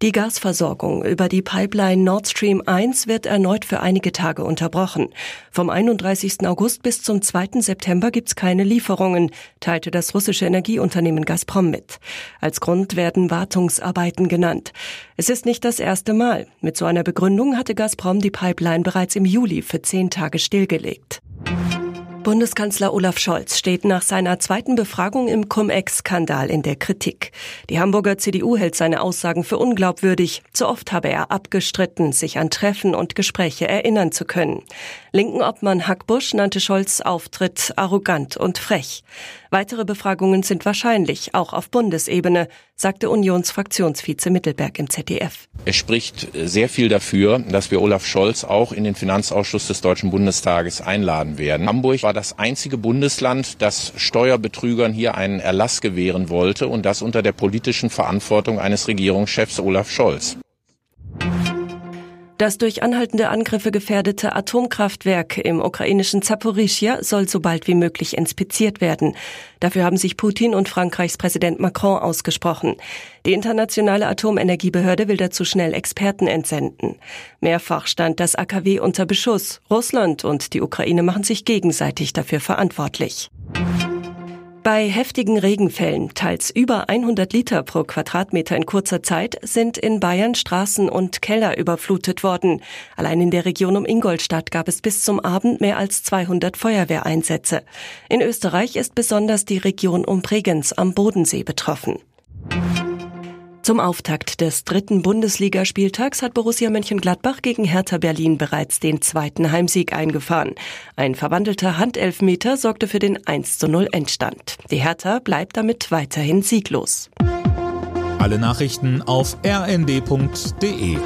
Die Gasversorgung über die Pipeline Nord Stream 1 wird erneut für einige Tage unterbrochen. Vom 31. August bis zum 2. September gibt's keine Lieferungen, teilte das russische Energieunternehmen Gazprom mit. Als Grund werden Wartungsarbeiten genannt. Es ist nicht das erste Mal. Mit so einer Begründung hatte Gazprom die Pipeline bereits im Juli für zehn Tage stillgelegt. Bundeskanzler Olaf Scholz steht nach seiner zweiten Befragung im Cum-Ex-Skandal in der Kritik. Die Hamburger CDU hält seine Aussagen für unglaubwürdig. Zu oft habe er abgestritten, sich an Treffen und Gespräche erinnern zu können. Linken Obmann Hackbusch nannte Scholz Auftritt arrogant und frech. Weitere Befragungen sind wahrscheinlich, auch auf Bundesebene, sagte Unionsfraktionsvize Mittelberg im ZDF. Es spricht sehr viel dafür, dass wir Olaf Scholz auch in den Finanzausschuss des Deutschen Bundestages einladen werden. Hamburg war das einzige Bundesland, das Steuerbetrügern hier einen Erlass gewähren wollte und das unter der politischen Verantwortung eines Regierungschefs Olaf Scholz. Das durch anhaltende Angriffe gefährdete Atomkraftwerk im ukrainischen Zaporischia soll so bald wie möglich inspiziert werden. Dafür haben sich Putin und Frankreichs Präsident Macron ausgesprochen. Die internationale Atomenergiebehörde will dazu schnell Experten entsenden. Mehrfach stand das AKW unter Beschuss. Russland und die Ukraine machen sich gegenseitig dafür verantwortlich. Bei heftigen Regenfällen, teils über 100 Liter pro Quadratmeter in kurzer Zeit, sind in Bayern Straßen und Keller überflutet worden. Allein in der Region um Ingolstadt gab es bis zum Abend mehr als 200 Feuerwehreinsätze. In Österreich ist besonders die Region um Bregenz am Bodensee betroffen. Zum Auftakt des dritten Bundesligaspieltags hat Borussia Mönchengladbach gegen Hertha Berlin bereits den zweiten Heimsieg eingefahren. Ein verwandelter Handelfmeter sorgte für den 1 zu 0 Endstand. Die Hertha bleibt damit weiterhin sieglos. Alle Nachrichten auf rnd.de